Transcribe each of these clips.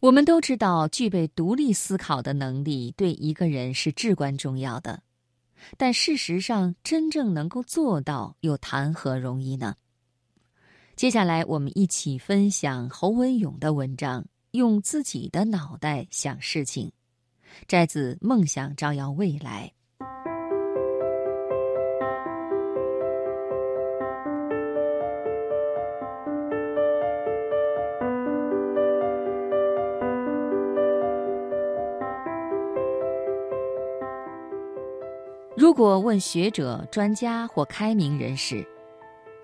我们都知道，具备独立思考的能力对一个人是至关重要的，但事实上，真正能够做到又谈何容易呢？接下来，我们一起分享侯文勇的文章《用自己的脑袋想事情》，摘自《梦想照耀未来》。如果问学者、专家或开明人士，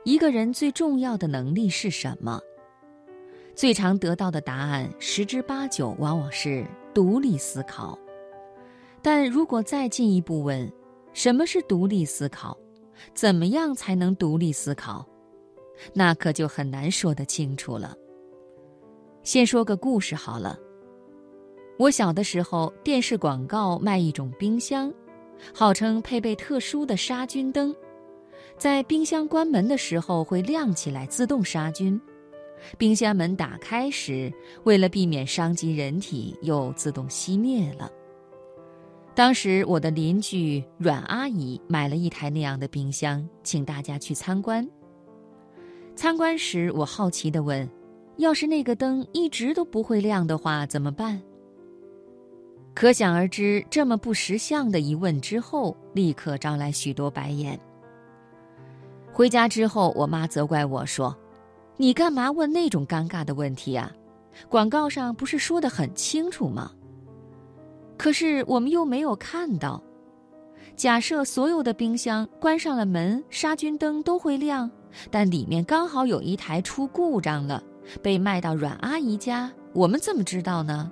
一个人最重要的能力是什么？最常得到的答案十之八九往往是独立思考。但如果再进一步问，什么是独立思考？怎么样才能独立思考？那可就很难说得清楚了。先说个故事好了。我小的时候，电视广告卖一种冰箱。号称配备特殊的杀菌灯，在冰箱关门的时候会亮起来自动杀菌，冰箱门打开时，为了避免伤及人体，又自动熄灭了。当时我的邻居阮阿姨买了一台那样的冰箱，请大家去参观。参观时，我好奇地问：“要是那个灯一直都不会亮的话，怎么办？”可想而知，这么不识相的一问之后，立刻招来许多白眼。回家之后，我妈责怪我说：“你干嘛问那种尴尬的问题啊？广告上不是说得很清楚吗？”可是我们又没有看到。假设所有的冰箱关上了门，杀菌灯都会亮，但里面刚好有一台出故障了，被卖到阮阿姨家，我们怎么知道呢？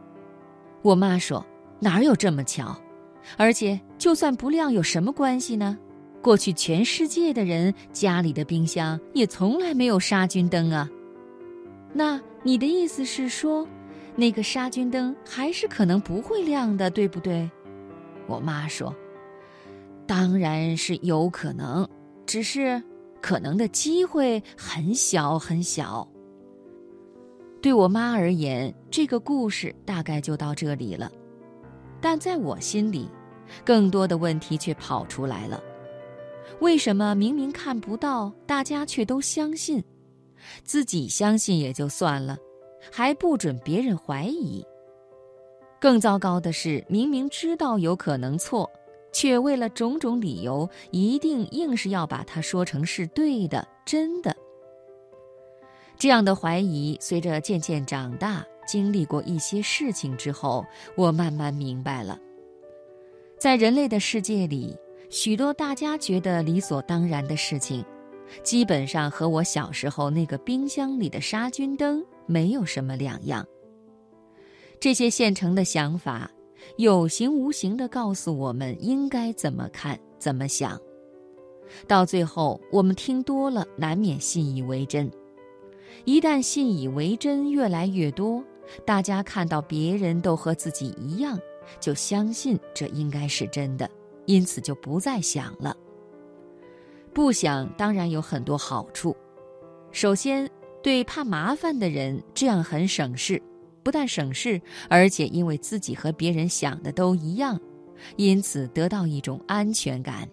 我妈说。哪有这么巧？而且就算不亮，有什么关系呢？过去全世界的人家里的冰箱也从来没有杀菌灯啊。那你的意思是说，那个杀菌灯还是可能不会亮的，对不对？我妈说：“当然是有可能，只是可能的机会很小很小。”对我妈而言，这个故事大概就到这里了。但在我心里，更多的问题却跑出来了：为什么明明看不到，大家却都相信？自己相信也就算了，还不准别人怀疑。更糟糕的是，明明知道有可能错，却为了种种理由，一定硬是要把它说成是对的、真的。这样的怀疑，随着渐渐长大。经历过一些事情之后，我慢慢明白了，在人类的世界里，许多大家觉得理所当然的事情，基本上和我小时候那个冰箱里的杀菌灯没有什么两样。这些现成的想法，有形无形地告诉我们应该怎么看、怎么想。到最后，我们听多了，难免信以为真。一旦信以为真，越来越多。大家看到别人都和自己一样，就相信这应该是真的，因此就不再想了。不想当然有很多好处，首先对怕麻烦的人这样很省事，不但省事，而且因为自己和别人想的都一样，因此得到一种安全感。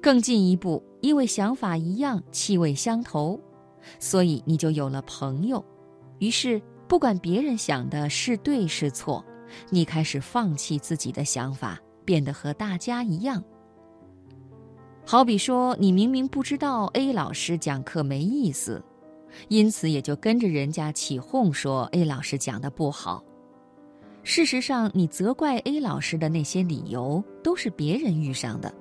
更进一步，因为想法一样，气味相投，所以你就有了朋友，于是。不管别人想的是对是错，你开始放弃自己的想法，变得和大家一样。好比说，你明明不知道 A 老师讲课没意思，因此也就跟着人家起哄说 A 老师讲的不好。事实上，你责怪 A 老师的那些理由都是别人遇上的，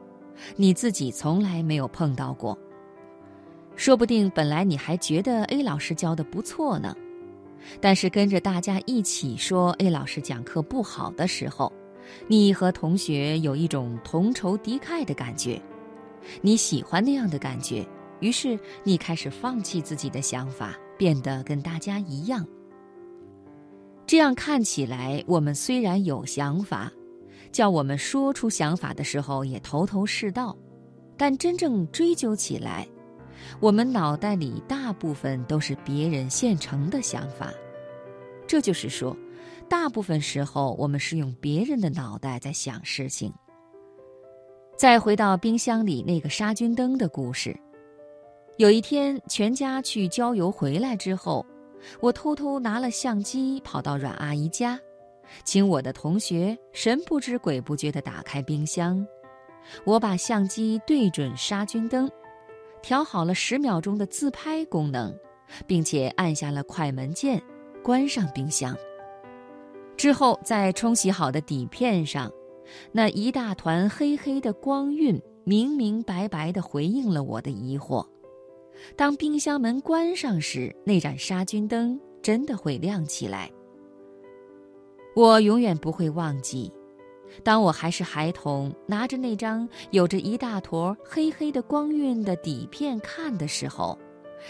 你自己从来没有碰到过。说不定本来你还觉得 A 老师教的不错呢。但是跟着大家一起说 A 老师讲课不好的时候，你和同学有一种同仇敌忾的感觉，你喜欢那样的感觉，于是你开始放弃自己的想法，变得跟大家一样。这样看起来，我们虽然有想法，叫我们说出想法的时候也头头是道，但真正追究起来。我们脑袋里大部分都是别人现成的想法，这就是说，大部分时候我们是用别人的脑袋在想事情。再回到冰箱里那个杀菌灯的故事，有一天全家去郊游回来之后，我偷偷拿了相机跑到阮阿姨家，请我的同学神不知鬼不觉地打开冰箱，我把相机对准杀菌灯，调好了十秒钟的自拍功能，并且按下了快门键。关上冰箱之后，在冲洗好的底片上，那一大团黑黑的光晕明明白白地回应了我的疑惑。当冰箱门关上时，那盏杀菌灯真的会亮起来。我永远不会忘记，当我还是孩童，拿着那张有着一大坨黑黑的光晕的底片看的时候，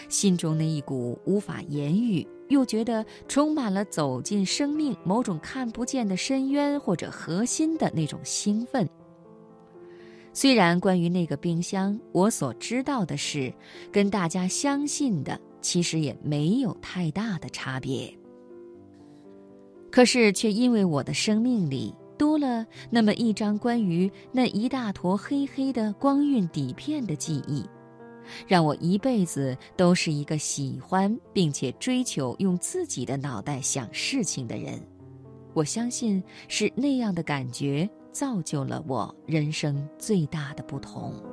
心中那一股无法言喻。又觉得充满了走进生命某种看不见的深渊或者核心的那种兴奋。虽然关于那个冰箱，我所知道的事，跟大家相信的其实也没有太大的差别，可是却因为我的生命里多了那么一张关于那一大坨黑黑的光晕底片的记忆。让我一辈子都是一个喜欢并且追求用自己的脑袋想事情的人。我相信是那样的感觉造就了我人生最大的不同。